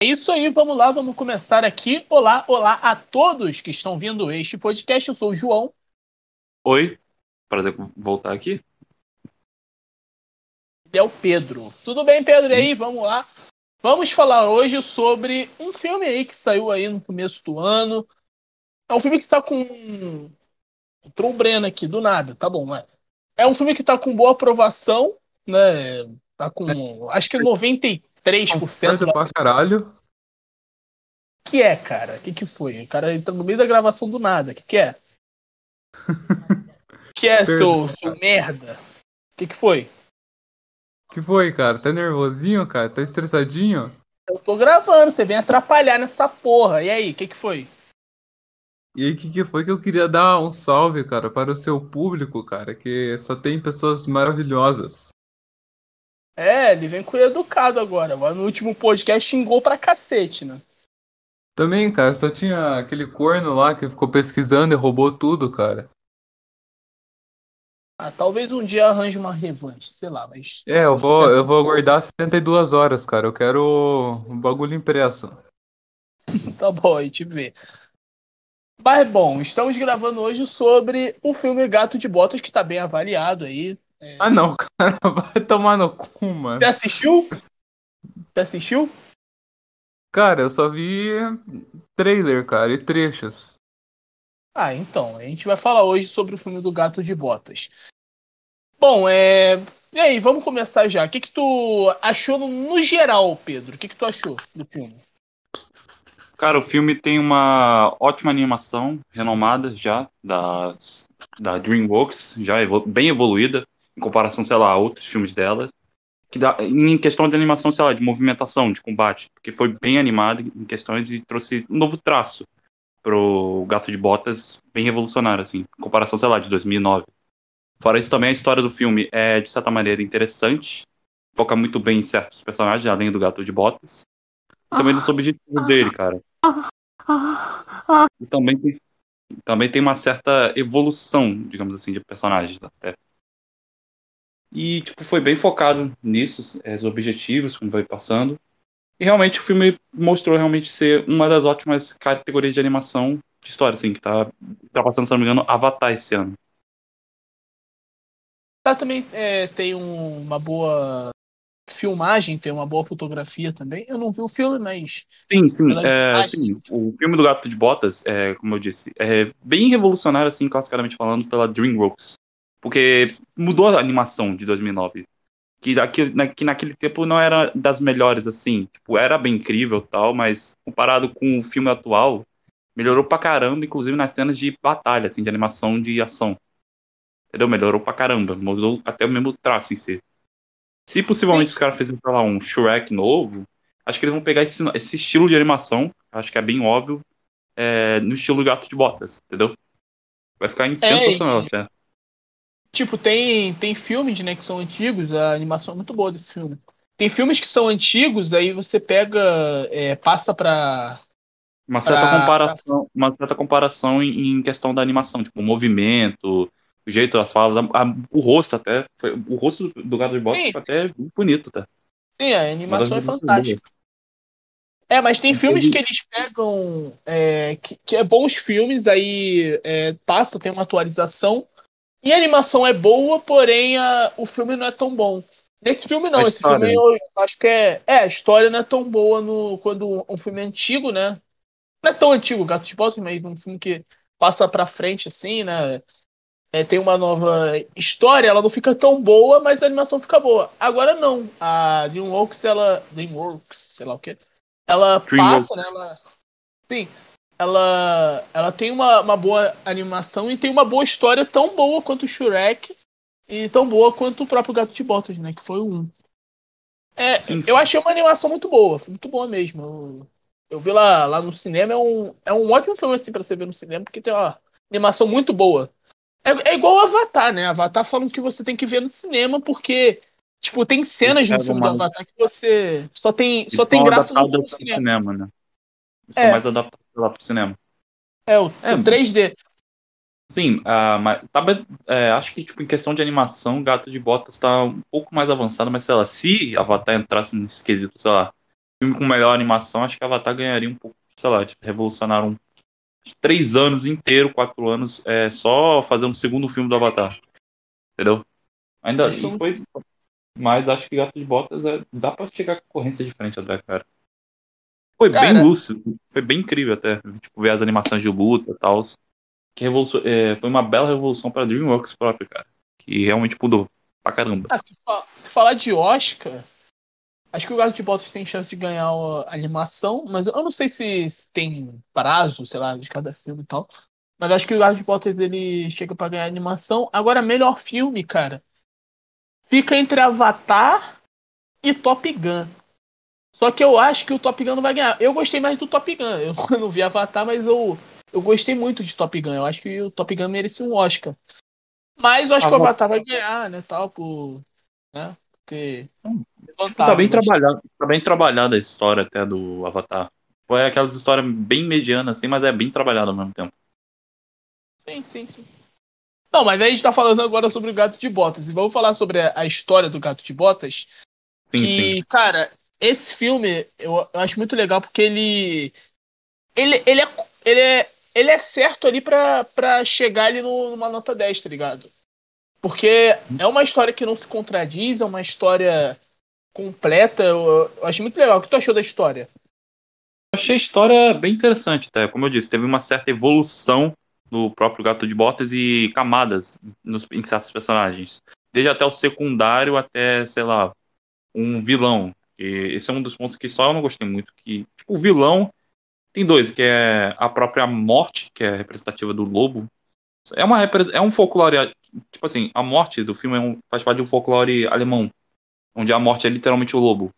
É isso aí, vamos lá, vamos começar aqui. Olá, olá a todos que estão vindo este podcast. Eu sou o João. Oi, prazer voltar aqui. É o Pedro. Tudo bem, Pedro? E aí, vamos lá. Vamos falar hoje sobre um filme aí que saiu aí no começo do ano. É um filme que tá com. Entrou o Breno aqui, do nada, tá bom, né? É um filme que tá com boa aprovação, né? Tá com. Acho que 93% Coisa pra caralho. que é, cara? O que, que foi? O cara entra no meio da gravação do nada. O que, que é? que é, seu, seu merda? O que, que foi? que foi, cara? Tá nervosinho, cara? Tá estressadinho? Eu tô gravando, você vem atrapalhar nessa porra. E aí, o que, que foi? E aí, que que foi que eu queria dar um salve, cara, para o seu público, cara, que só tem pessoas maravilhosas. É, ele vem com o educado agora. Agora no último podcast xingou pra cacete, né? Também, cara, só tinha aquele corno lá que ficou pesquisando e roubou tudo, cara. Ah, talvez um dia arranje uma revanche, sei lá, mas. É, eu vou, eu vou aguardar 72 horas, cara. Eu quero um bagulho impresso. Tá bom, a gente vê. Mas bom, estamos gravando hoje sobre o filme Gato de Botas, que tá bem avaliado aí. Ah, não, cara, vai tomar no cu, mano. Você assistiu? Você assistiu? Cara, eu só vi trailer, cara, e trechos. Ah, então, a gente vai falar hoje sobre o filme do Gato de Botas. Bom, é. E aí, vamos começar já. O que, que tu achou no, geral, Pedro? O que, que tu achou do filme? Cara, o filme tem uma ótima animação, renomada já, da, da DreamWorks, já evo- bem evoluída, em comparação, sei lá, a outros filmes dela. Que dá, em questão de animação, sei lá, de movimentação, de combate, porque foi bem animado em questões e trouxe um novo traço pro Gato de Botas, bem revolucionário, assim, em comparação, sei lá, de 2009. Fora isso, também a história do filme é, de certa maneira, interessante, foca muito bem em certos personagens, além do Gato de Botas. E também dos objetivos dele, cara. E também tem, também tem uma certa evolução, digamos assim, de personagens até. E, tipo, foi bem focado nisso, é, os objetivos, como vai passando. E realmente o filme mostrou realmente ser uma das ótimas categorias de animação de história, assim, que tá, tá passando, se não me engano, Avatar esse ano. Tá, também é, tem um- uma boa filmagem, tem uma boa fotografia também. Eu não vi o filme, mas. Sim, sim, é, imagem. sim. O filme do Gato de Botas, é, como eu disse, é bem revolucionário, assim, classicamente falando, pela DreamWorks. Porque mudou a animação de 2009. Que, daqui, na, que naquele tempo não era das melhores, assim. Tipo, era bem incrível e tal, mas comparado com o filme atual, melhorou pra caramba, inclusive nas cenas de batalha, assim, de animação de ação. Entendeu? Melhorou pra caramba. Mudou até o mesmo traço em si. Se possivelmente Sim. os caras fizerem, sei lá, um Shrek novo, acho que eles vão pegar esse, esse estilo de animação, acho que é bem óbvio, é, no estilo Gato de Botas, entendeu? Vai ficar sensacional e- até. Tipo, tem, tem filmes, né, que são antigos, a animação é muito boa desse filme. Tem filmes que são antigos, aí você pega, é, passa pra. Uma certa pra- comparação, uma certa comparação em, em questão da animação, tipo, o movimento, o jeito das falas, a- a- o rosto até. Foi, o rosto do Gato de Sim. foi até bonito, tá? Sim, a animação é fantástica. É, mas tem filmes que eles pegam. é, que, que é bons filmes, aí é, passa, tem uma atualização. E a animação é boa, porém a- o filme não é tão bom. Nesse filme não, esse filme eu acho que é. É, a história não é tão boa no, quando um filme é antigo, né? Não é tão antigo, Gato de Botas, mas um filme que passa pra frente, assim, né? É, tem uma nova história, ela não fica tão boa, mas a animação fica boa. Agora não. A DreamWorks, ela. DreamWorks, sei lá o quê. Ela DreamWorks. passa, né? Ela. Sim. Ela, ela tem uma, uma boa animação e tem uma boa história tão boa quanto o Shrek e tão boa quanto o próprio Gato de Botas, né? Que foi 1. É, Sim, sim. eu achei uma animação muito boa, muito boa mesmo. Eu, eu vi lá, lá no cinema, é um, é um ótimo filme assim pra você ver no cinema, porque tem uma animação muito boa. É, é igual o Avatar, né? Avatar falam que você tem que ver no cinema porque, tipo, tem cenas no filme do mais- Avatar que você só tem, Eles só tem graça no, cinema. cinema, né? Eles É. São mais adaptados lá pro cinema. É, o, É, o 3D. Sim, ah, mas tá é, acho que tipo, em questão de animação, Gato de Botas tá um pouco mais avançado, mas sei lá, se Avatar entrasse nesse quesito, sei lá, filme com melhor animação, acho que Avatar ganharia um pouco, sei lá, tipo, revolucionaram três anos inteiro, quatro anos, é, só fazendo um segundo filme do Avatar. Entendeu? Ainda e foi. Mas acho que Gato de Botas é, dá pra chegar com concorrência diferente até, cara. Foi cara, bem lúcido, foi bem incrível até. Tipo, ver as animações de luta e tal. Que é, foi uma bela revolução pra DreamWorks próprio, cara. Que realmente mudou pra caramba. Ah, se, se falar de Oscar, Acho que o Gato de Botas tem chance de ganhar a animação, mas eu não sei se tem prazo, sei lá, de cada filme e tal. Mas acho que o Gato de Botas ele chega para ganhar a animação. Agora, melhor filme, cara, fica entre Avatar e Top Gun. Só que eu acho que o Top Gun não vai ganhar. Eu gostei mais do Top Gun. Eu não vi Avatar, mas eu, eu gostei muito de Top Gun. Eu acho que o Top Gun merecia um Oscar. Mas eu acho ah, que o Avatar vai ganhar, né? Tal, por. Né? Porque. Tá bem, trabalhado, tá bem trabalhada a história até do Avatar. Foi aquelas histórias bem medianas, assim, mas é bem trabalhada ao mesmo tempo. Sim, sim, sim. Não, mas a gente tá falando agora sobre o Gato de Botas. E vamos falar sobre a, a história do Gato de Botas. Sim, que, sim. cara, esse filme eu, eu, acho muito legal porque ele. Ele, ele, é, ele, é, ele é certo ali pra, pra chegar ali no, numa nota 10, tá ligado? Porque é uma história que não se contradiz, é uma história completa. Eu, eu acho muito legal. O que tu achou da história? Eu achei a história bem interessante, até. Como eu disse, teve uma certa evolução no próprio Gato de Botas e camadas nos, em certos personagens. Desde até o secundário até, sei lá, um vilão. Esse é um dos pontos que só eu não gostei muito. Que, tipo, o vilão tem dois, que é a própria morte, que é representativa do lobo. É, uma, é um folclore tipo assim, a morte do filme é um, faz parte de um folclore alemão, onde a morte é literalmente o lobo.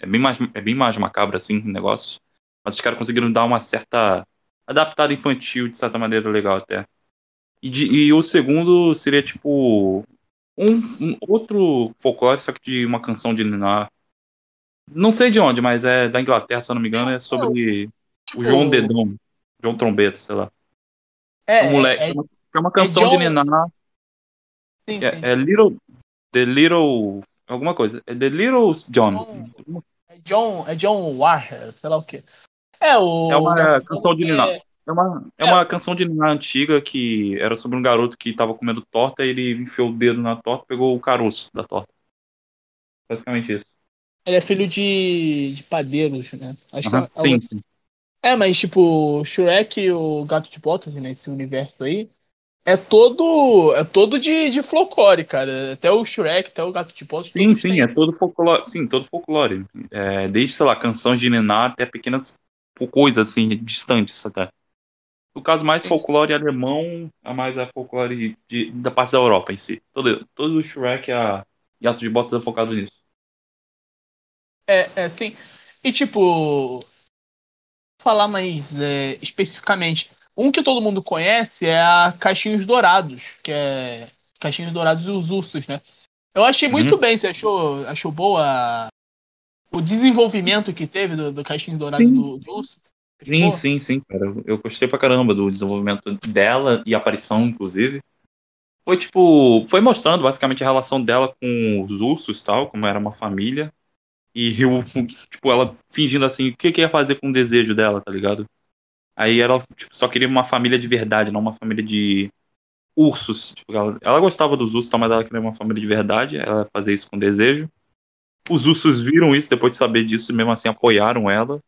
É, bem mais, é bem mais macabro, assim, o negócio. Mas os caras conseguiram dar uma certa adaptada infantil, de certa maneira, legal até. E, de, e o segundo seria, tipo, um, um, outro folclore, só que de uma canção de Niná. Não sei de onde, mas é da Inglaterra, se eu não me engano, é sobre o João Dedão, João Trombeta, sei lá. É, um moleque. É, é, é uma canção é John, de Niná. Sim, é, sim. é Little. The Little. Alguma coisa. É The Little John. John é John, é John Warher, sei lá o que. É, o, é uma canção de Niná. É uma, é, é uma canção de Niná antiga que era sobre um garoto que estava comendo torta e ele enfiou o dedo na torta e pegou o caroço da torta. Basicamente isso. Ele é filho de, de padeiros, né? Acho que é, sim, sim. É, mas tipo, Shrek e o Gato de Botas, nesse né, universo aí, é todo é todo de, de folclore, cara. Até o Shrek, até o Gato de Poço. Sim, sim, é todo folclore. Sim, todo folclore. É, desde, sei lá, canções de Nená até pequenas coisas assim, distantes até. No caso mais folclore alemão, a mais é folclore de, da parte da Europa em si. Todo, todo o Shrek a, e Gato de Botas é focado nisso. É, é, sim. E tipo, falar mais é, especificamente, um que todo mundo conhece é a Caixinhos Dourados, que é Caixinhos Dourados e os Ursos, né? Eu achei muito uhum. bem, você achou, achou boa o desenvolvimento que teve do, do Caixinhos Dourados do, do Urso? Sim, sim, sim, cara. Eu gostei pra caramba do desenvolvimento dela e aparição, inclusive. Foi tipo. Foi mostrando basicamente a relação dela com os ursos tal, como era uma família. E eu, tipo, ela fingindo assim, o que, que ia fazer com o desejo dela, tá ligado? Aí ela tipo, só queria uma família de verdade, não uma família de ursos. Tipo, ela, ela, gostava dos ursos, mas ela queria uma família de verdade. Ela fazia isso com desejo. Os ursos viram isso depois de saber disso mesmo assim apoiaram ela.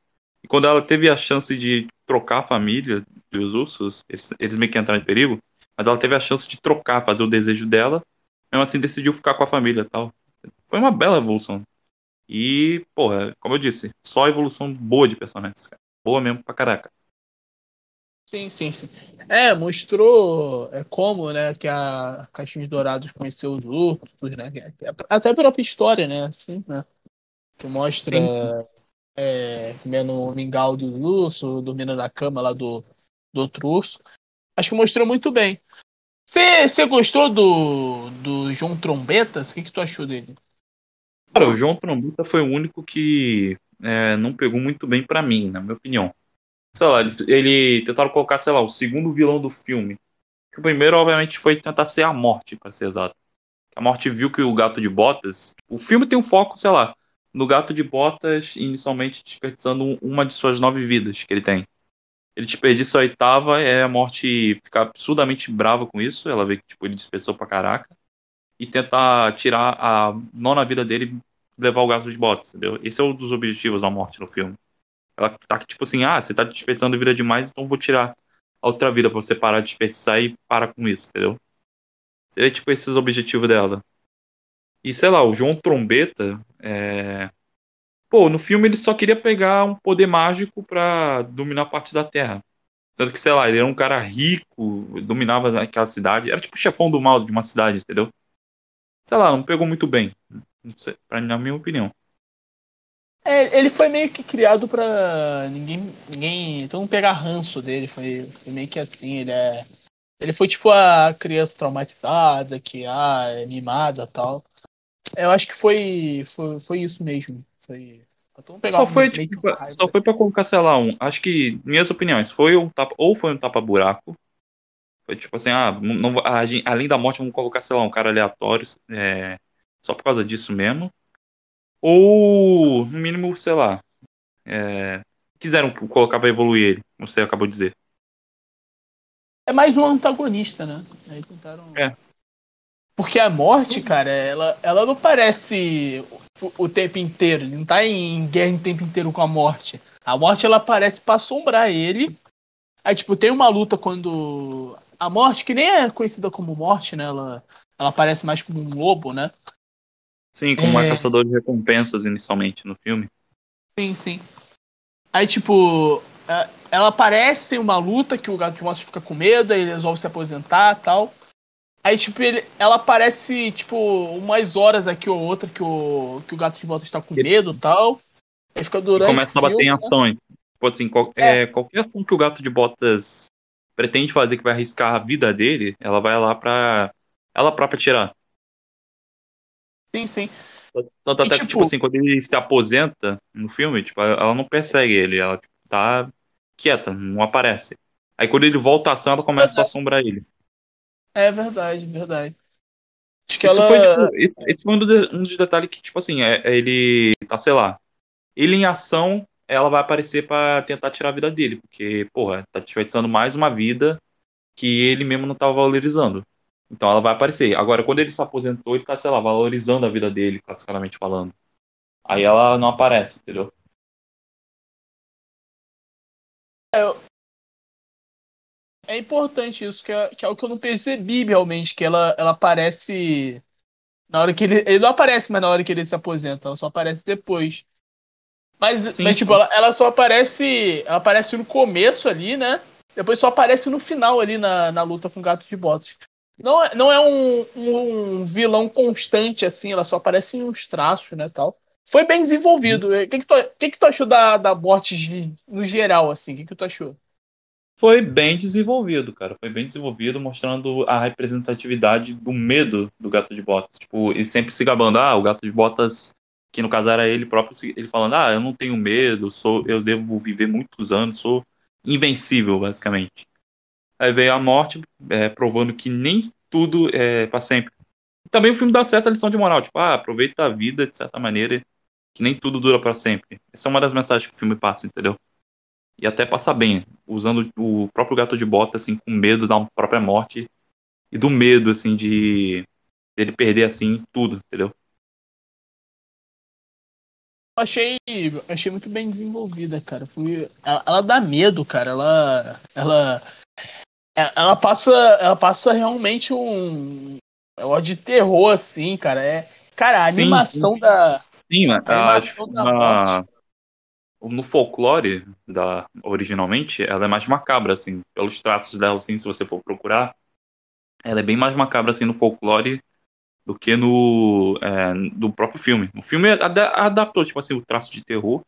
E quando ela teve a chance de trocar a família dos ursos, eles, eles meio que entraram em perigo, mas ela teve a chance de trocar, fazer o desejo dela, mesmo assim decidiu ficar com a família tal. Foi uma bela evolução. E, porra, como eu disse, só evolução boa de personagens, cara. Boa mesmo pra caraca. Sim, sim, sim. É, mostrou é, como, né, que a Caixinhos Dourados conheceu os ursos, né? É, até a própria história, né? Assim, né? Que mostra é, comendo o mingau do urso, dormindo na cama lá do, do outro urso. Acho que mostrou muito bem. Você gostou do, do João Trombetas? O que, que tu achou dele? Cara, o João Trombeta foi o único que é, não pegou muito bem para mim, na minha opinião sei lá, ele, tentaram colocar, sei lá, o segundo vilão do filme. O primeiro, obviamente, foi tentar ser a morte, para ser exato. A morte viu que o gato de botas. O filme tem um foco, sei lá, no Gato de Botas, inicialmente desperdiçando uma de suas nove vidas que ele tem. Ele desperdiça a oitava, é a morte fica absurdamente brava com isso. Ela vê que tipo, ele desperdiçou pra caraca. E tentar tirar a nona vida dele levar o gato de botas, entendeu? Esse é um dos objetivos da morte no filme. Ela tá tipo assim, ah, você tá desperdiçando vida demais, então vou tirar a outra vida pra você parar de desperdiçar e parar com isso, entendeu? Seria tipo esses objetivos dela. E sei lá, o João Trombeta, é... pô, no filme ele só queria pegar um poder mágico pra dominar parte da Terra. Sendo que, sei lá, ele era um cara rico, dominava aquela cidade, era tipo o chefão do mal de uma cidade, entendeu? Sei lá, não pegou muito bem, sei, pra, na minha opinião. É, ele foi meio que criado pra ninguém. ninguém todo mundo pegar ranço dele. Foi, foi meio que assim, ele é. Ele foi tipo a criança traumatizada, que ah, é mimada tal. Eu acho que foi, foi, foi isso mesmo. Foi, só foi, tipo, só foi pra colocar, sei lá, um. Acho que, minhas opiniões, foi um tapa. Ou foi um tapa-buraco. Foi tipo assim, ah, não, além da morte, vamos colocar, sei lá, um cara aleatório. É, só por causa disso mesmo. Ou, no mínimo, sei lá. É, quiseram colocar pra evoluir ele, como você acabou de dizer. É mais um antagonista, né? Aí tentaram. É. Porque a morte, cara, ela, ela não parece o, o tempo inteiro. Ele não tá em guerra o tempo inteiro com a morte. A morte, ela aparece pra assombrar ele. Aí, tipo, tem uma luta quando. A morte, que nem é conhecida como morte, né? Ela, ela aparece mais como um lobo, né? Sim, como é... uma caçadora de recompensas inicialmente no filme. Sim, sim. Aí, tipo, é, ela aparece, tem uma luta que o gato de monstro fica com medo, ele resolve se aposentar tal. Aí, tipo, ele, ela aparece, tipo, umas horas aqui ou outra que o, que o gato de volta está com medo e tal. Aí fica durante. E começa a bater em ações. Pode assim, qual, é. É, qualquer ação que o gato de botas pretende fazer que vai arriscar a vida dele, ela vai lá pra. Ela própria tirar. Sim, sim. Tanto até tipo... que, tipo assim, quando ele se aposenta no filme, tipo, ela não persegue ele, ela tipo, tá quieta, não aparece. Aí quando ele volta à ação, ela começa a assombrar ele. É verdade, verdade. Acho que Isso ela... foi, tipo, esse, esse, foi um, um dos detalhes que, tipo assim, é, é, ele tá, sei lá, ele em ação, ela vai aparecer para tentar tirar a vida dele, porque, porra, tá desperdiçando mais uma vida que ele mesmo não tava valorizando. Então ela vai aparecer. Agora, quando ele se aposentou, ele tá, sei lá, valorizando a vida dele, classicamente falando. Aí ela não aparece, entendeu? É, é importante isso, que é, que é o que eu não percebi realmente, que ela, ela aparece. Na hora que ele. Ele não aparece mais na hora que ele se aposenta, ela só aparece depois. Mas, sim, mas tipo, ela, ela, só aparece. Ela aparece no começo ali, né? Depois só aparece no final ali na, na luta com o gato de botas. Não é, não é um, um vilão constante, assim, ela só aparece em uns traços, né, tal. Foi bem desenvolvido. O que, que, que, que tu achou da, da morte no geral, assim? O que, que tu achou? Foi bem desenvolvido, cara. Foi bem desenvolvido, mostrando a representatividade do medo do gato de botas. Tipo, ele sempre se gabando, ah, o gato de botas, que no caso era ele próprio, ele falando, ah, eu não tenho medo, sou, eu devo viver muitos anos, sou invencível, basicamente. Aí veio a morte, é, provando que nem tudo é para sempre. Também o filme dá certa lição de moral, tipo, ah, aproveita a vida de certa maneira, que nem tudo dura para sempre. Essa é uma das mensagens que o filme passa, entendeu? E até passa bem, usando o próprio gato de bota, assim, com medo da própria morte e do medo, assim, de ele perder, assim, tudo, entendeu? achei, achei muito bem desenvolvida, cara. Fui, ela, ela, dá medo, cara. Ela, ela, ela passa, ela passa realmente um negócio de terror, assim, cara. É, cara, a sim, animação sim. da. Sim, a animação da. No folclore, da, originalmente, ela é mais macabra, assim, pelos traços dela, assim, se você for procurar. Ela é bem mais macabra, assim, no folclore do que no é, do próprio filme. O filme adaptou, tipo assim, o traço de terror,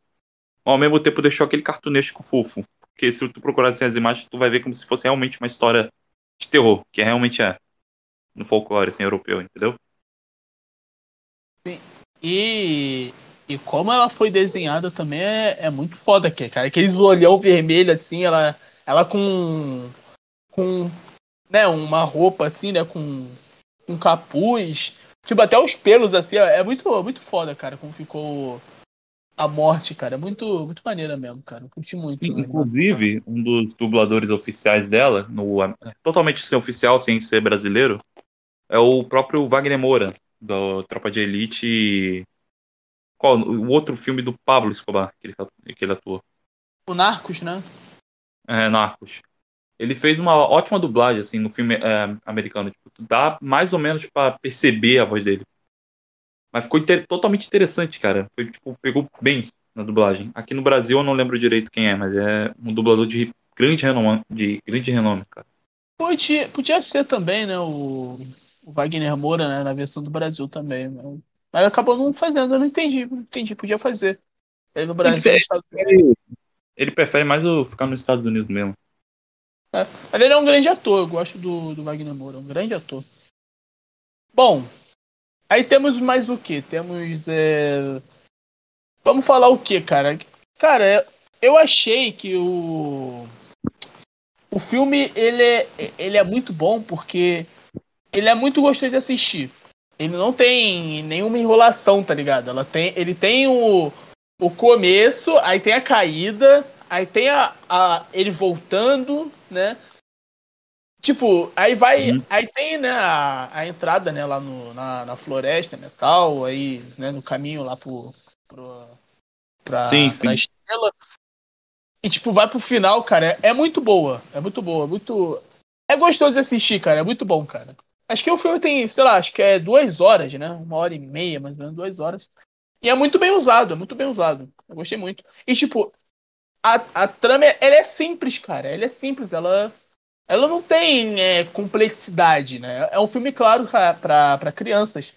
ao mesmo tempo deixou aquele cartunesco fofo. Porque se tu procurar assim, as imagens, tu vai ver como se fosse realmente uma história de terror, que realmente é. No folclore, assim, europeu, entendeu? Sim. E, e como ela foi desenhada também é, é muito foda, cara. Aqueles olhão vermelho, assim, ela, ela com. com. né, uma roupa assim, né, com um capuz. Tipo, até os pelos, assim, é muito, muito foda, cara, como ficou a morte, cara. É muito, muito maneira mesmo, cara. Eu curti muito. Sim, né? inclusive, um dos dubladores oficiais dela, no, totalmente sem oficial, sem ser brasileiro, é o próprio Wagner Moura, do Tropa de Elite. Qual? O outro filme do Pablo Escobar que ele, que ele atuou. O Narcos, né? É, Narcos. Ele fez uma ótima dublagem, assim, no filme é, americano. Tipo, dá mais ou menos para perceber a voz dele. Mas ficou inter totalmente interessante, cara. Foi, tipo, pegou bem na dublagem. Aqui no Brasil eu não lembro direito quem é, mas é um dublador de grande renome, de grande renome, cara. Podia, podia ser também, né, o, o Wagner Moura, né, na versão do Brasil também. Mas, mas acabou não fazendo, eu não entendi, não entendi, podia fazer. Ele no Brasil. Ele, ele, ele prefere mais o, ficar nos Estados Unidos mesmo. É, mas ele é um grande ator, eu gosto do, do Wagner Moura, um grande ator. Bom, aí temos mais o que? Temos. É... Vamos falar o que, cara? Cara, eu achei que o. O filme ele é, ele é muito bom porque ele é muito gostoso de assistir. Ele não tem nenhuma enrolação, tá ligado? Ela tem, ele tem o, o começo, aí tem a caída, aí tem a, a ele voltando, né? Tipo, aí vai. Uhum. Aí tem, né, a, a entrada, né, lá no, na, na floresta, né, tal, aí, né, no caminho lá pro. pro pra, sim, pra sim. estrela. E, tipo, vai pro final, cara. É, é muito boa. É muito boa. Muito. É gostoso de assistir, cara. É muito bom, cara. Acho que o filme tem, sei lá, acho que é duas horas, né? Uma hora e meia, mais ou menos, duas horas. E é muito bem usado, é muito bem usado. Eu gostei muito. E, tipo, a, a trama, ela é simples, cara. Ela é simples, ela ela não tem é, complexidade, né? É um filme, claro, para crianças.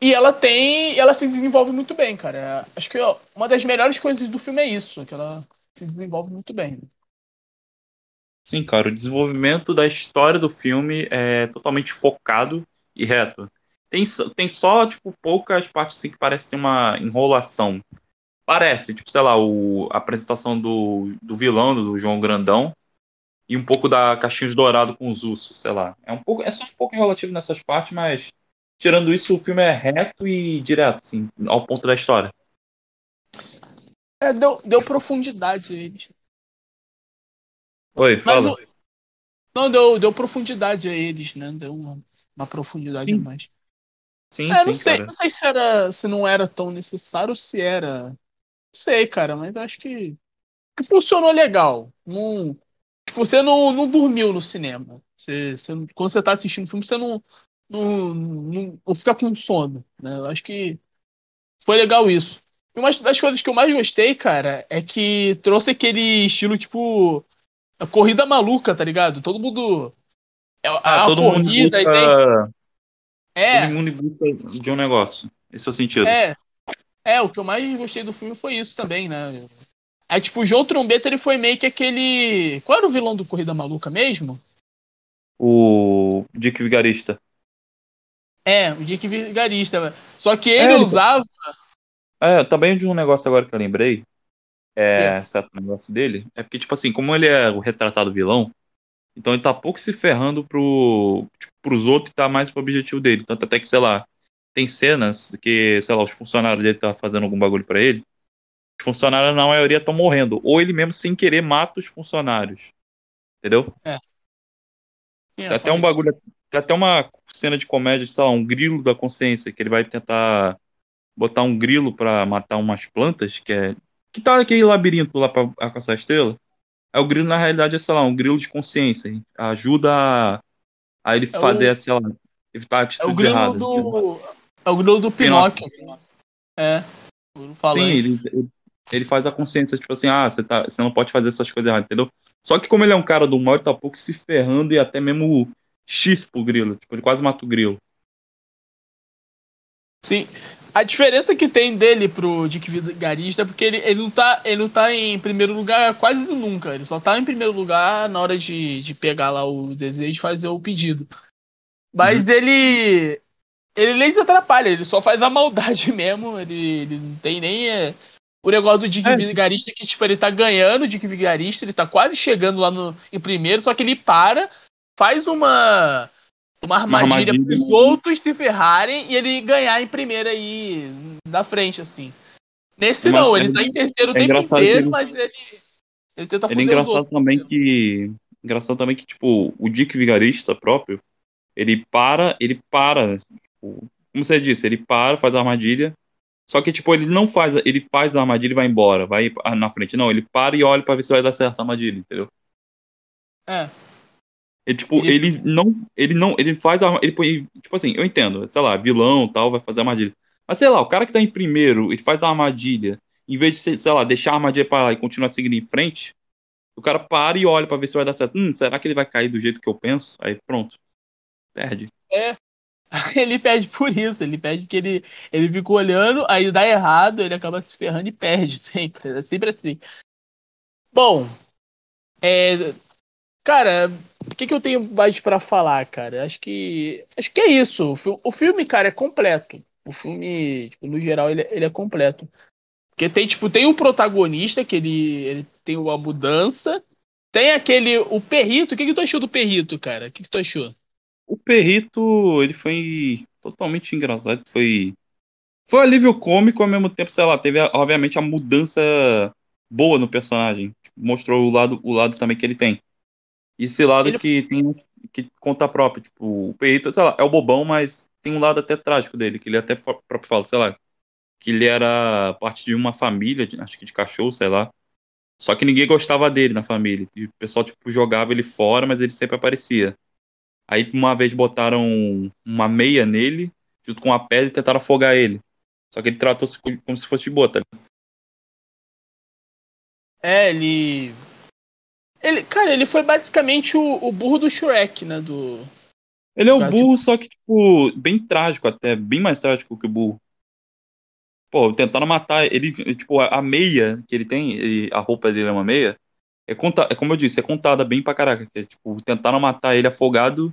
E ela tem. Ela se desenvolve muito bem, cara. Acho que ó, uma das melhores coisas do filme é isso, que ela se desenvolve muito bem. Sim, cara, o desenvolvimento da história do filme é totalmente focado e reto. Tem, tem só, tipo, poucas partes assim que parecem uma enrolação. Parece, tipo, sei lá, o, a apresentação do, do vilão, do João Grandão, e um pouco da Caixinhos Dourado com os ursos, sei lá. É um pouco, é só um pouco relativo nessas partes, mas tirando isso, o filme é reto e direto, assim, ao ponto da história. É, deu, deu profundidade a eles. Oi, fala. O... Não, deu, deu profundidade a eles, né? Deu uma, uma profundidade sim. a mais. Sim, é, sim, não sei, cara. não sei se era, se não era tão necessário ou se era. Não sei, cara, mas acho que, que funcionou legal. Não, Tipo, você não, não dormiu no cinema. Você, você, quando você tá assistindo o filme, você não, não, não, não fica com sono. Né? Eu acho que foi legal isso. E uma das coisas que eu mais gostei, cara, é que trouxe aquele estilo, tipo, a corrida maluca, tá ligado? Todo mundo. É, ah, a todo corrida mundo busca... tem... É. Todo mundo busca de um negócio. Esse é o sentido. É. É, o que eu mais gostei do filme foi isso também, né? Aí, tipo, o João Trombeta, ele foi meio que aquele. Qual era o vilão do Corrida Maluca mesmo? O Dick Vigarista. É, o Dick Vigarista. Só que ele é, usava. É, também de um negócio agora que eu lembrei. É, é. certo negócio dele. É porque, tipo assim, como ele é o retratado vilão, então ele tá pouco se ferrando pro, tipo, pros outros e tá mais pro objetivo dele. Tanto até que, sei lá, tem cenas que, sei lá, os funcionários dele tá fazendo algum bagulho para ele. Os funcionários, na maioria, estão morrendo. Ou ele mesmo, sem querer, mata os funcionários. Entendeu? É. Tem até um bagulho. Tem até uma cena de comédia, sei lá, um grilo da consciência, que ele vai tentar botar um grilo para matar umas plantas, que é. Que tá aquele labirinto lá pra alcançar a estrela. É o grilo, na realidade, é, sei lá, um grilo de consciência. Hein? Ajuda a, a ele é fazer, o... sei lá, evitar atitudes é o grilo erradas. Do... É o grilo do Pinóquio. Pinóquio. É. Sim, ele, ele faz a consciência, tipo assim, ah, você, tá, você não pode fazer essas coisas erradas, entendeu? Só que como ele é um cara do mal, ele tá um pouco se ferrando e até mesmo X pro grilo. Tipo, ele quase mata o grilo. Sim. A diferença que tem dele pro Dick Vigarista é porque ele, ele, não tá, ele não tá em primeiro lugar quase nunca. Ele só tá em primeiro lugar na hora de, de pegar lá o desejo e fazer o pedido. Mas uhum. ele. Ele nem se atrapalha, ele só faz a maldade mesmo. Ele, ele não tem nem. É, o negócio do Dick é. Vigarista é que, tipo, ele tá ganhando o Dick Vigarista, ele tá quase chegando lá no, em primeiro, só que ele para, faz uma, uma armadilha, uma armadilha. pros outros se ferrarem e ele ganhar em primeiro aí, da frente, assim. Nesse Mas- não, ele tá em terceiro o é tempo engraçado inteiro, ele- mas ele, ele tenta Ele é engraçado também que. Engraçado também que, tipo, o Dick Vigarista próprio, ele para, ele para. Tipo, como você disse, ele para, faz a armadilha. Só que, tipo, ele não faz. Ele faz a armadilha e vai embora. Vai na frente. Não, ele para e olha pra ver se vai dar certo a armadilha, entendeu? É. Ele, tipo, Ele- ele não. Ele não. Ele faz a. Ele põe. Tipo assim, eu entendo, sei lá, vilão tal, vai fazer a armadilha. Mas sei lá, o cara que tá em primeiro, ele faz a armadilha, em vez de, sei lá, deixar a armadilha pra lá e continuar seguindo em frente, o cara para e olha pra ver se vai dar certo. Hum, será que ele vai cair do jeito que eu penso? Aí pronto. Perde. Ele perde por isso, ele perde que ele, ele fica olhando, aí dá errado, ele acaba se ferrando e perde sempre. É sempre assim. Bom, é, cara, o que, que eu tenho mais pra falar, cara? Acho que acho que é isso. O, fi- o filme, cara, é completo. O filme, tipo, no geral, ele, ele é completo. Porque tem, tipo, tem o protagonista, que ele, ele tem uma mudança. Tem aquele, o Perrito. O que, que tu achou do Perrito, cara? O que, que tu achou? O Perrito, ele foi totalmente engraçado. Foi. Foi um alívio cômico ao mesmo tempo, sei lá, teve obviamente a mudança boa no personagem. Tipo, Mostrou o lado, o lado também que ele tem. Esse lado Ele- que tem que conta própria. Tipo, o Perrito, sei lá, é o bobão, mas tem um lado até trágico dele, que ele até próprio fala, sei lá, que ele era parte de uma família, de- acho que de cachorro, sei lá. Só que ninguém gostava dele na família. E o pessoal, tipo, jogava ele fora, mas ele sempre aparecia. Aí uma vez botaram uma meia nele, junto com a pedra, e tentaram afogar ele. Só que ele tratou-se co- como se fosse ligado? É, ele. Ele, cara, ele foi basicamente o, o burro do Shrek, né? Do. Ele é o burro, só que, tipo, bem trágico até, bem mais trágico que o burro. Pô, tentaram matar ele, tipo, a a meia que ele tem, ele- a roupa dele é uma meia, é, conta, é como eu disse, é contada bem pra caraca. é, tipo, tentaram matar ele afogado,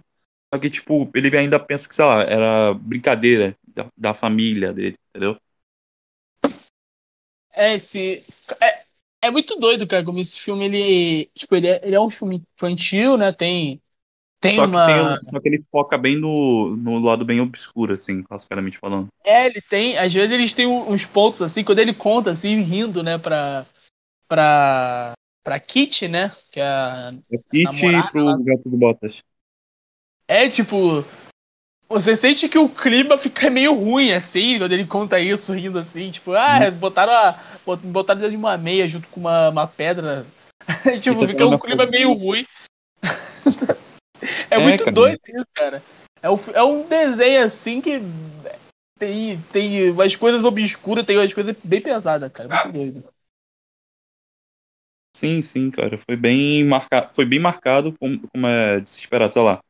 só que, tipo, ele ainda pensa que, sei lá, era brincadeira da, da família dele, entendeu? É, esse. É, é muito doido, cara, como esse filme, ele. Tipo, ele é, ele é um filme infantil, né? Tem. Tem só, uma. que tem, só que ele foca bem no, no lado bem obscuro, assim, classicamente falando. É, ele tem. Às vezes eles têm uns pontos assim, quando ele conta, assim, rindo, né, pra. pra. Pra Kitty, né? Que é a. É Kit namorada pro lá. Gato do Botas. É tipo. Você sente que o clima fica meio ruim, assim, quando ele conta isso, rindo assim, tipo, ah, botaram, a, bot- botaram de uma meia junto com uma, uma pedra. tipo, tá fica um clima a- meio ruim. é, É, muito cara. doido isso, cara. É um, é um desenho assim que tem, tem umas coisas obscuras, tem umas coisas bem pesadas, cara. Muito doido. Sim, sim, cara. Foi bem marcado, foi bem marcado como, como é de se esperar, sei lá.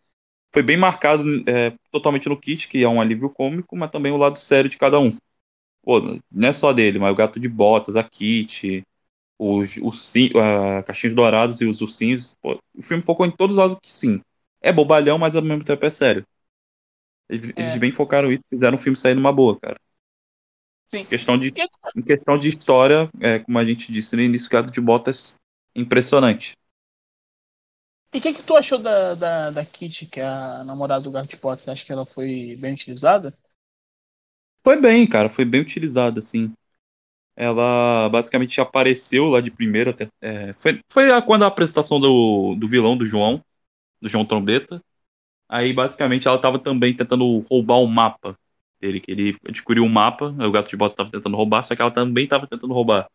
Foi bem marcado é, totalmente no Kit, que é um alívio cômico, mas também o lado sério de cada um. Pô, não é só dele, mas o Gato de Botas, a Kit, os, ursi, a Caixinhos Dourados e os Ursinhos. Pô, o filme focou em todos os lados que sim. É bobalhão, mas ao mesmo tempo é sério. Eles, É. eles bem focaram isso, fizeram o filme sair numa boa, cara. Sim. Questão de, em questão de história, é, como a gente disse no início, Gato de Botas, impressionante. E o que, que tu achou da, da, da Kitty, que é a namorada do Gato de Botas? Você acha que ela foi bem utilizada? Foi bem, cara, foi bem utilizada, assim. Ela basicamente apareceu lá de primeira. até- é, foi, foi a- quando a apresentação do, do vilão, do João, do João Trombeta. Aí, basicamente, ela tava também tentando roubar o mapa dele, que ele adquiriu o mapa, o Gato de Botas tava tentando roubar, só que ela também tava tentando roubar.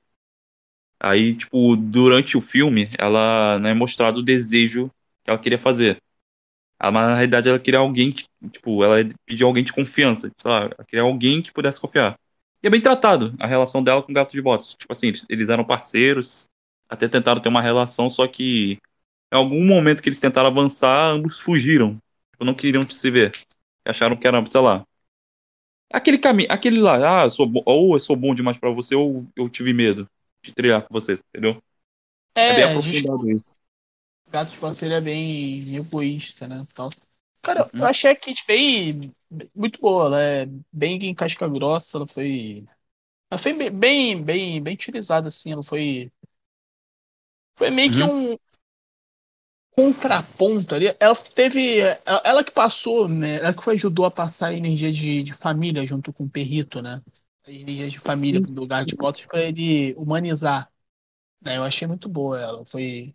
Aí, tipo, durante o filme, ela é mostrado o desejo que ela queria fazer. Ela, mas, na realidade, ela queria alguém que, tipo, ela pediu alguém de confiança, sei lá, ela queria alguém que pudesse confiar. E é bem tratado a relação dela com o Gato de Botas. Tipo assim, eles eram parceiros, até tentaram ter uma relação, só que em algum momento que eles tentaram avançar, ambos fugiram. Tipo, não queriam se ver. Acharam que era, sei lá. Aquele caminho, aquele lá, ah, eu sou bom, ou eu sou bom demais pra você, ou eu tive medo de trilhar com você, entendeu? É, bem É, justo. aprofundado isso. Gato de ele é bem egoísta, né? Tal. Cara, Uhum. eu achei a Kitty bem. Muito boa, ela é bem em casca grossa, ela foi. Ela foi bem, bem, bem, bem utilizada, assim, ela foi. Foi meio que um contraponto ali. Ela teve. Ela, ela que passou, né? Ela que ajudou a passar a energia de, de família junto com o Perrito, né? as religiões de família Sim, do Garth Botas para ele humanizar. Né? Eu achei muito boa ela, foi,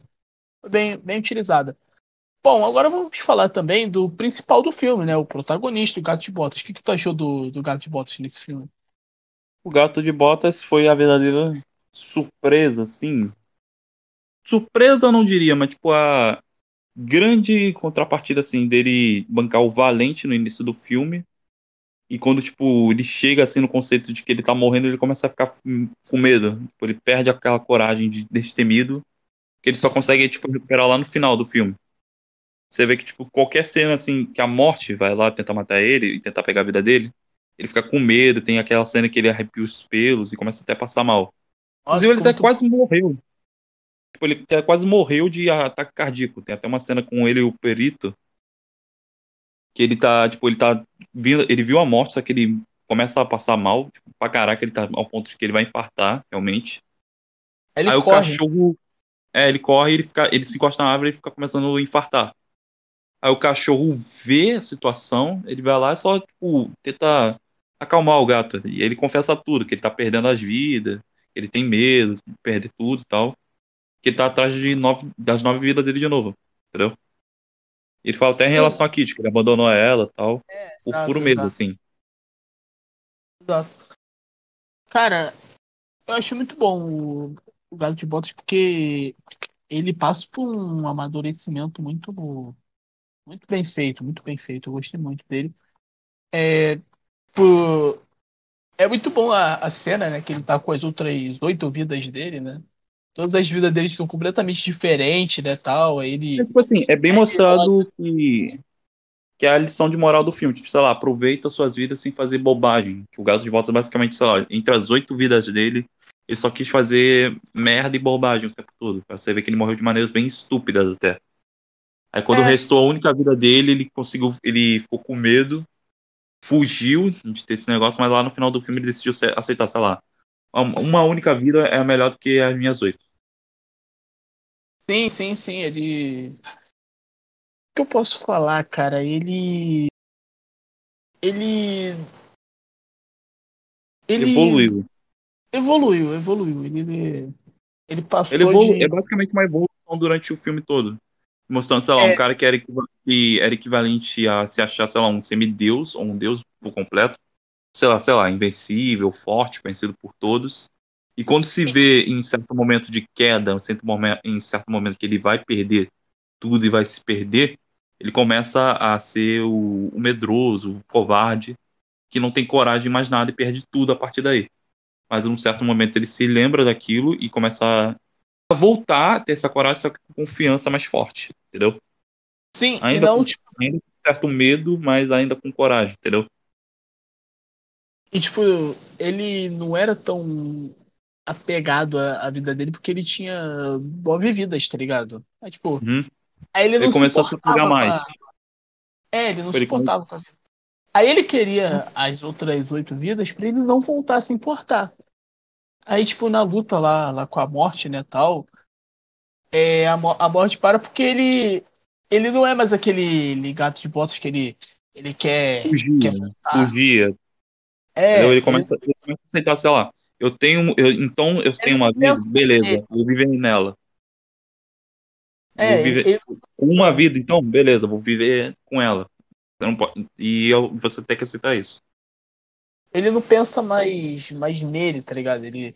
foi bem, bem utilizada. Bom, agora vamos falar também do principal do filme, né? O protagonista, o Gato de Botas. O que, que tu achou do, do Gato de Botas nesse filme? O Gato de Botas foi a verdadeira surpresa, assim. Surpresa eu não diria, mas tipo a grande contrapartida assim dele bancar o Valente no início do filme. E quando tipo ele chega assim no conceito de que ele tá morrendo, ele começa a ficar com medo. Tipo, ele perde aquela coragem de destemido que ele só consegue tipo recuperar lá no final do filme. Você vê que tipo qualquer cena assim que a morte vai lá tentar matar ele e tentar pegar a vida dele, ele fica com medo, tem aquela cena que ele arrepia os pelos e começa até a passar mal. Nossa, Inclusive, ele até tu- quase morreu. Tipo, ele quase morreu de ataque cardíaco. Tem até uma cena com ele e o perito. Que ele tá, tipo, ele tá vindo, ele viu a morte, só que ele começa a passar mal, tipo, pra caraca, ele tá ao ponto de que ele vai infartar, realmente. Ele Aí o corre. cachorro. É, ele corre, ele fica, ele se encosta na árvore e fica começando a infartar. Aí o cachorro vê a situação, ele vai lá e só, tipo, tenta acalmar o gato. E ele confessa tudo, que ele tá perdendo as vidas, que ele tem medo de perder tudo e tal. Que ele tá atrás de nove, das nove vidas dele de novo, entendeu? Ele fala até em relação a Kitty, que ele abandonou ela e tal. por exato, puro medo, exato. assim. Exato. Cara, eu acho muito bom o, o Gato de Botas porque ele passa por um amadurecimento muito, muito bem feito, muito bem feito. Eu gostei muito dele. É, por- é muito bom a, a cena, né? Que ele tá com as outras oito vidas dele, né? Todas as vidas dele são completamente diferentes, né? Tal. Aí ele. É, tipo assim, é bem É, mostrado que, que é a lição de moral do filme. Tipo, sei lá, aproveita suas vidas sem fazer bobagem. Que o Gato de Botas, basicamente, sei lá, entre as oito vidas dele, ele só quis fazer merda e bobagem o tempo todo. Pra você ver que ele morreu de maneiras bem estúpidas até. Aí quando É. restou a única vida dele, ele conseguiu. Ele ficou com medo, fugiu de ter esse negócio, mas lá no final do filme ele decidiu aceitar, sei lá. Uma única vida é melhor do que as minhas oito. Sim, sim, sim. Ele. O que eu posso falar, cara? Ele. Ele. Ele Evoluiu. Evoluiu, evoluiu. Ele, ele passou Ele evolu de. é basicamente uma evolução durante o filme todo. Mostrando, sei lá, É. um cara que era, equiva- que era equivalente a se achar, sei lá, um semideus ou um deus por completo. Sei lá, sei lá, invencível, forte, conhecido por todos. E quando se vê em certo momento de queda, em certo momento, em certo momento que ele vai perder tudo e vai se perder, ele começa a ser o, o medroso, o covarde, que não tem coragem de mais nada e perde tudo a partir daí. Mas em um certo momento ele se lembra daquilo e começa a voltar a ter essa coragem, com confiança mais forte, entendeu? Sim, Ainda, não, com, ainda com certo medo, mas ainda com coragem, entendeu? E, tipo, ele não era tão apegado à, à vida dele porque ele tinha nove vidas, tá ligado? Aí, tipo, Uhum. aí ele não Ele começou a se com mais. a- É, ele não Ele suportava com a vida. Aí ele queria as outras oito vidas pra ele não voltar a se importar. Aí, tipo, na luta lá, lá com a morte, né, tal, é, a, a morte para porque ele ele não é mais aquele gato de botas que ele, ele quer, Fugia, quer voltar. fugia. É? Ele ele- começa, ele começa a aceitar, sei lá, eu tenho, eu- então eu tenho uma vida, pensa beleza, vou viver nela. é, vou viver com uma vida, então, beleza, vou viver com ela. Você não pode, e eu- você tem que aceitar isso. ele não pensa mais, mais nele, tá ligado? Ele,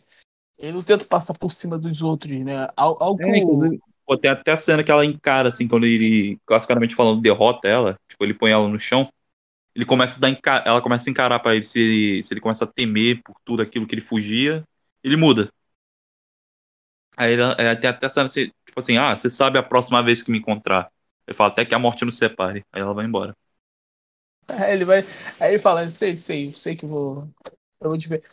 ele não tenta passar por cima dos outros, né? Al- Algo É, inclusive, pô, tem até a cena que ela encara, assim, quando ele, classicamente falando, derrota ela, tipo, ele põe ela no chão, ele começa a dar, ela começa a encarar pra ele, se se ele começa a temer por tudo aquilo que ele fugia, ele muda. Aí ele, é, tem até a cena, assim, tipo assim, ah, você sabe a próxima vez que me encontrar. Ele fala, até que a morte nos separe. Aí ela vai embora. Aí ele vai. Aí ele fala, sei, sei, sei que vou. Eu vou te ver.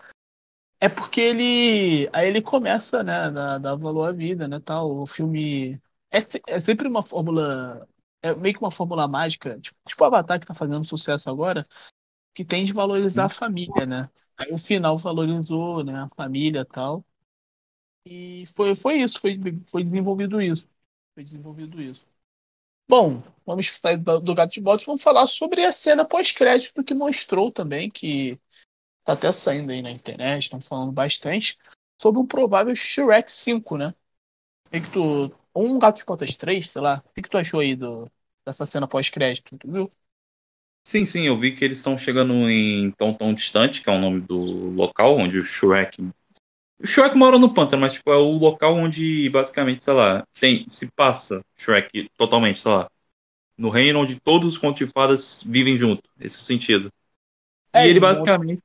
É porque ele. Aí ele começa, né, dar, dar valor à vida, né? Tal. O filme. É, é sempre uma fórmula. É meio que uma fórmula mágica. Tipo, tipo o Avatar que tá fazendo sucesso agora. Que tem de valorizar a família, né? Aí o final valorizou, né? A família e tal. E foi, foi isso, foi, foi desenvolvido isso. Foi desenvolvido isso. Bom, vamos sair do, Gato de Botas e vamos falar sobre a cena pós-crédito que mostrou também que tá até saindo aí na internet, estão falando bastante sobre um provável Shrek 5, né? O que tu. Um Gato de Botas 3, sei lá. O que tu achou aí do, dessa cena pós-crédito, tu viu? Sim, sim, eu vi que eles estão chegando em Tão Tão Distante, que é o nome do local onde o Shrek. O Shrek mora no pântano, mas tipo, é o local onde basicamente, sei lá, tem, se passa Shrek totalmente, sei lá. No reino onde todos os contos de fadas vivem junto. Esse é o sentido. É, e ele basicamente.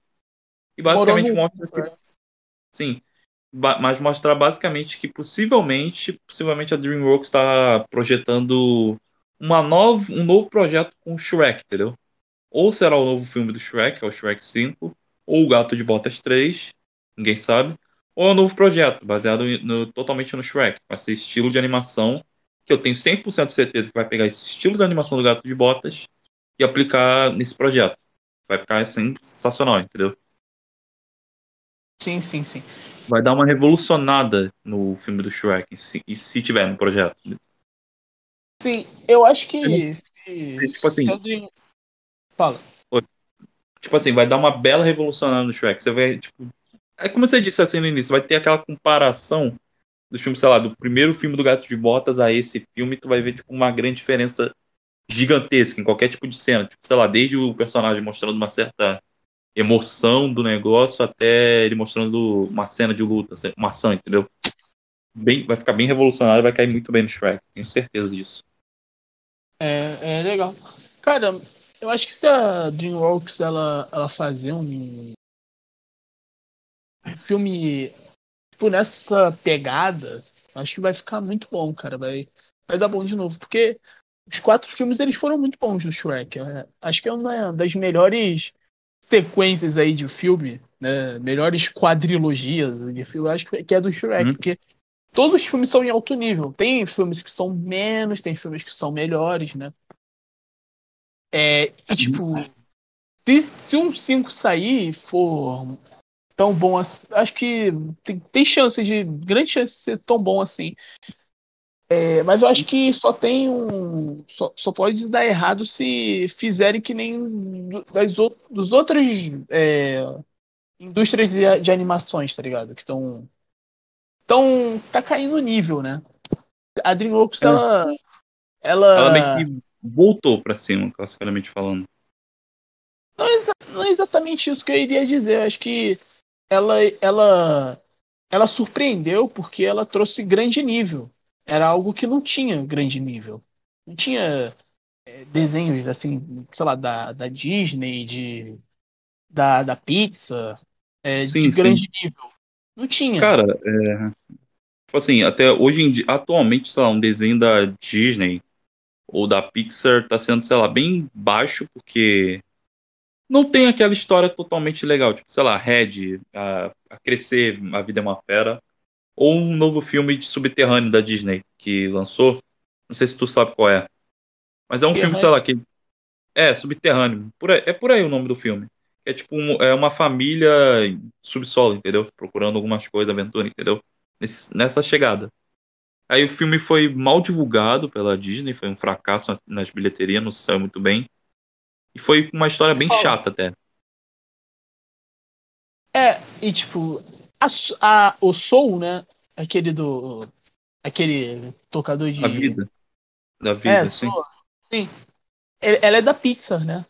E basicamente mostra que. Sim. Mas mostrar basicamente que possivelmente, possivelmente a DreamWorks está projetando uma nova, um novo projeto com o Shrek, entendeu? Ou será o novo filme do Shrek, é o Shrek 5, ou o Gato de Botas 3, ninguém sabe, ou é um novo projeto, baseado no- totalmente no Shrek, vai ser estilo de animação, que eu tenho 100% de certeza que vai pegar esse estilo de animação do Gato de Botas e aplicar nesse projeto. Vai ficar sensacional, entendeu? Sim, sim, sim. Vai dar uma revolucionada no filme do Shrek, se, e se tiver no projeto. Sim, eu acho que. Eu Se, tipo assim- Dream- Fala. Tipo assim, vai dar uma bela revolucionada no Shrek. Você vai, tipo. É como você disse assim no início, vai ter aquela comparação dos filmes, sei lá, do primeiro filme do Gato de Botas a esse filme, tu vai ver, tipo, uma grande diferença gigantesca em qualquer tipo de cena. Tipo, sei lá, desde o personagem mostrando uma certa emoção do negócio até ele mostrando uma cena de luta, uma ação, entendeu? Bem, vai ficar bem revolucionário, vai cair muito bem no Shrek, tenho certeza disso. É, é legal. Cara, eu acho que se a DreamWorks ela, ela fazer um filme tipo, nessa pegada, acho que vai ficar muito bom, cara. Vai, vai dar bom de novo. Porque os quatro filmes eles foram muito bons do Shrek. É, acho que é uma das melhores sequências aí de filme, né? Melhores quadrilogias de filme, acho que é do Shrek. Uhum. Porque todos os filmes são em alto nível. Tem filmes que são menos, tem filmes que são melhores, né? É, e tipo, se, se um 5 sair for tão bom assim, acho que tem, tem chances de. grande chance de ser tão bom assim. É, mas eu acho que só tem um. Só, só pode dar errado se fizerem que nem das, ou- dos outras é, indústrias de, de animações, tá ligado? Que estão. Tão, tá caindo o nível, né? A DreamWorks, É. ela. Ela, Ela meio que voltou pra cima, classicamente falando. Não é, não é exatamente isso que eu iria dizer. Eu acho que ela, ela, ela surpreendeu porque ela trouxe grande nível. Era algo que não tinha grande nível. Não tinha é, desenhos assim, sei lá, da, da Disney, de, da, da Pixar, é, Sim, de sim. grande nível. Não tinha. Cara, é, tipo assim, até hoje em dia, atualmente, sei lá, um desenho da Disney ou da Pixar tá sendo, sei lá, bem baixo, porque não tem aquela história totalmente legal, tipo, sei lá, Red, a, a Crescer, A Vida é uma Fera, ou um novo filme de subterrâneo da Disney que lançou, não sei se tu sabe qual é, mas é um filme, sei lá, que é subterrâneo, por aí- é por aí o nome do filme. É tipo um- é uma família subsolo, entendeu? Procurando algumas coisas, aventura, entendeu? Nesse- nessa chegada. Aí o filme foi mal divulgado pela Disney, foi um fracasso nas- bilheterias, não saiu muito bem. E foi uma história bem chata até. É, e tipo, a, a- o Soul, né? Aquele do. Aquele tocador de. A vida. Da vida, É. Soul. Sim. Ele- Ela é da Pixar, né?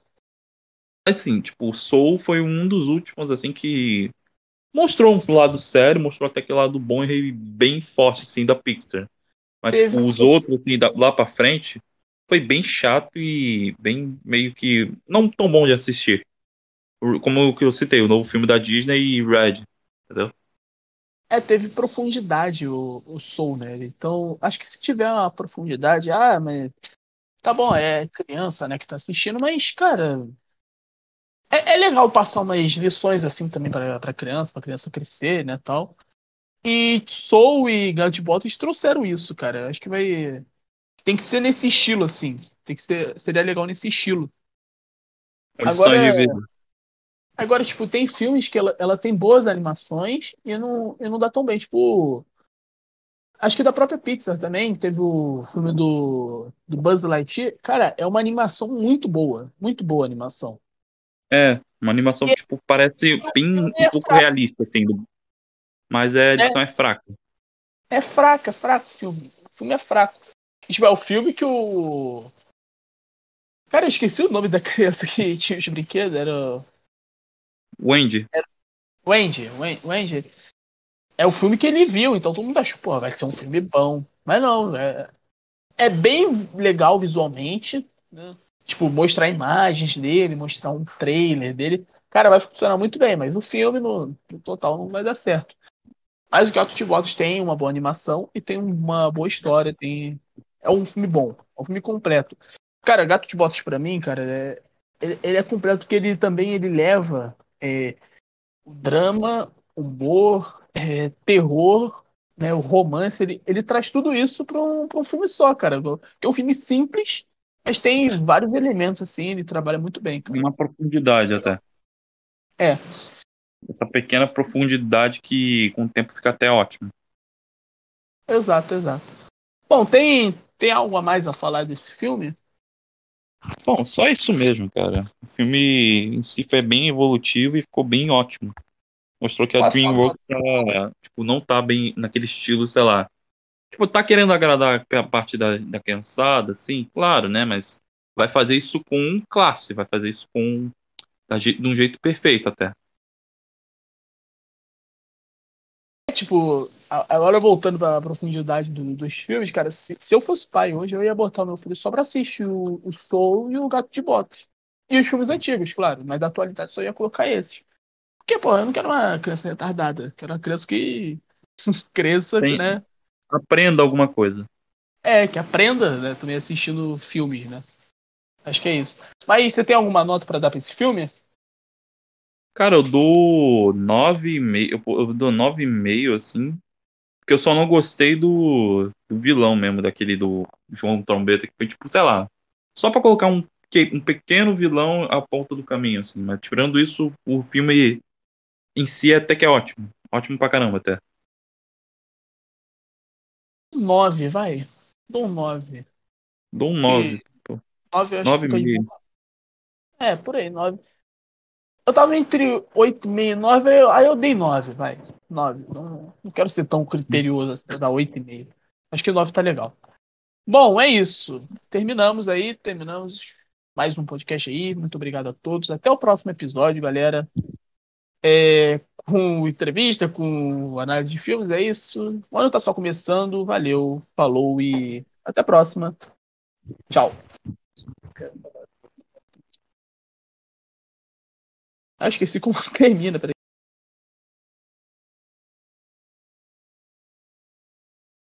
Assim, tipo, o Soul foi um dos últimos, assim, que mostrou um lado sério, mostrou até aquele lado bom e bem forte, assim, da Pixar. Mas, Teve- tipo, os outros, assim, da- lá pra frente, foi bem chato e bem, meio que, não tão bom de assistir. Como o que eu citei, o novo filme da Disney e Red, entendeu? É, teve profundidade o, o Soul, né? Então, acho que se tiver uma profundidade, ah, mas. Tá bom, é criança, né, que tá assistindo, mas, cara. É, é legal passar umas lições assim também pra, pra criança, pra criança crescer, né, tal. E Soul e Gato de Botas trouxeram isso, cara. Acho que vai. Tem que ser nesse estilo, assim. Tem que ser. Seria legal nesse estilo. Agora- vida. Agora, tipo, tem filmes que ela, ela tem boas animações e não, e não dá tão bem. Tipo, acho que da própria Pixar também teve o filme do, do Buzz Lightyear. Cara, é uma animação muito boa. Muito boa a animação. É, uma animação que, tipo, parece bem um é pouco fraca. realista, assim. Mas a edição é, fraca. É fraca, é fraco o filme. O filme é fraco. Tipo, é o filme que o. Cara, eu esqueci o nome da criança que tinha os brinquedos. Era Wendy, Wendy. Wen- Wendy. É o filme que ele viu, então todo mundo achou, pô, vai ser um filme bom. Mas não, é, é bem legal visualmente. Né? Tipo, mostrar imagens dele, mostrar um trailer dele. Cara, vai funcionar muito bem, mas o filme no, no total não vai dar certo. Mas o Gato de Botas tem uma boa animação e tem uma boa história. Tem... É um filme bom, é um filme completo. Cara, Gato de Botas pra mim, cara, é- ele, ele é completo porque ele também ele leva é, o drama, humor, é, terror, né, o romance. Ele, ele traz tudo isso pra um, pra um filme só, cara. Que é um filme simples, mas tem vários elementos assim. Ele trabalha muito bem. cara. uma profundidade até. É. Essa pequena profundidade que com o tempo fica até ótimo. Exato, exato. Bom, tem, tem algo a mais a falar desse filme? Bom, só isso mesmo, cara. O filme em si foi bem evolutivo e ficou bem ótimo. Mostrou que a DreamWorks tá, tipo, não tá bem naquele estilo, sei lá. Tipo, tá querendo agradar a parte da, da criançada, assim, claro, né? Mas vai fazer isso com classe, vai fazer isso com de um jeito perfeito até. É, tipo, agora voltando pra profundidade do- dos filmes, cara, se, se eu fosse pai hoje, eu ia botar o meu filho só pra assistir o, o Soul e o Gato de Botas. E os filmes antigos, claro, mas da atualidade só ia colocar esses. Porque, pô, eu não quero uma criança retardada, quero uma criança que cresça, Tem- né? Aprenda alguma coisa. É, que aprenda, né, também assistindo filmes, né? Acho que é isso. Mas você tem alguma nota pra dar pra esse filme? Cara, eu dou 9,5, eu, eu dou 9,5 assim, porque eu só não gostei do, do vilão mesmo, daquele do João Trombeta, que foi tipo, sei lá, só pra colocar um, que- um pequeno vilão à ponta do caminho, assim, mas tirando isso, o filme em si até que é ótimo, ótimo pra caramba até. Nove, vai. Dou um nove. Dou um 9, Nove eu acho que fica de 9,5. boa. É, por aí, nove. Eu tava entre oito e meio e nove, aí eu- aí eu dei nove, vai. Nove. Não, não quero ser tão criterioso assim, pra dar oito e meio. Acho que nove tá legal. Bom, é isso. Terminamos aí, terminamos mais um podcast aí. Muito obrigado a todos. Até o próximo episódio, galera. É, com entrevista, com análise de filmes, é isso. O ano tá só começando. Valeu, falou e até a próxima. Tchau. Ah, esqueci como termina. Peraí.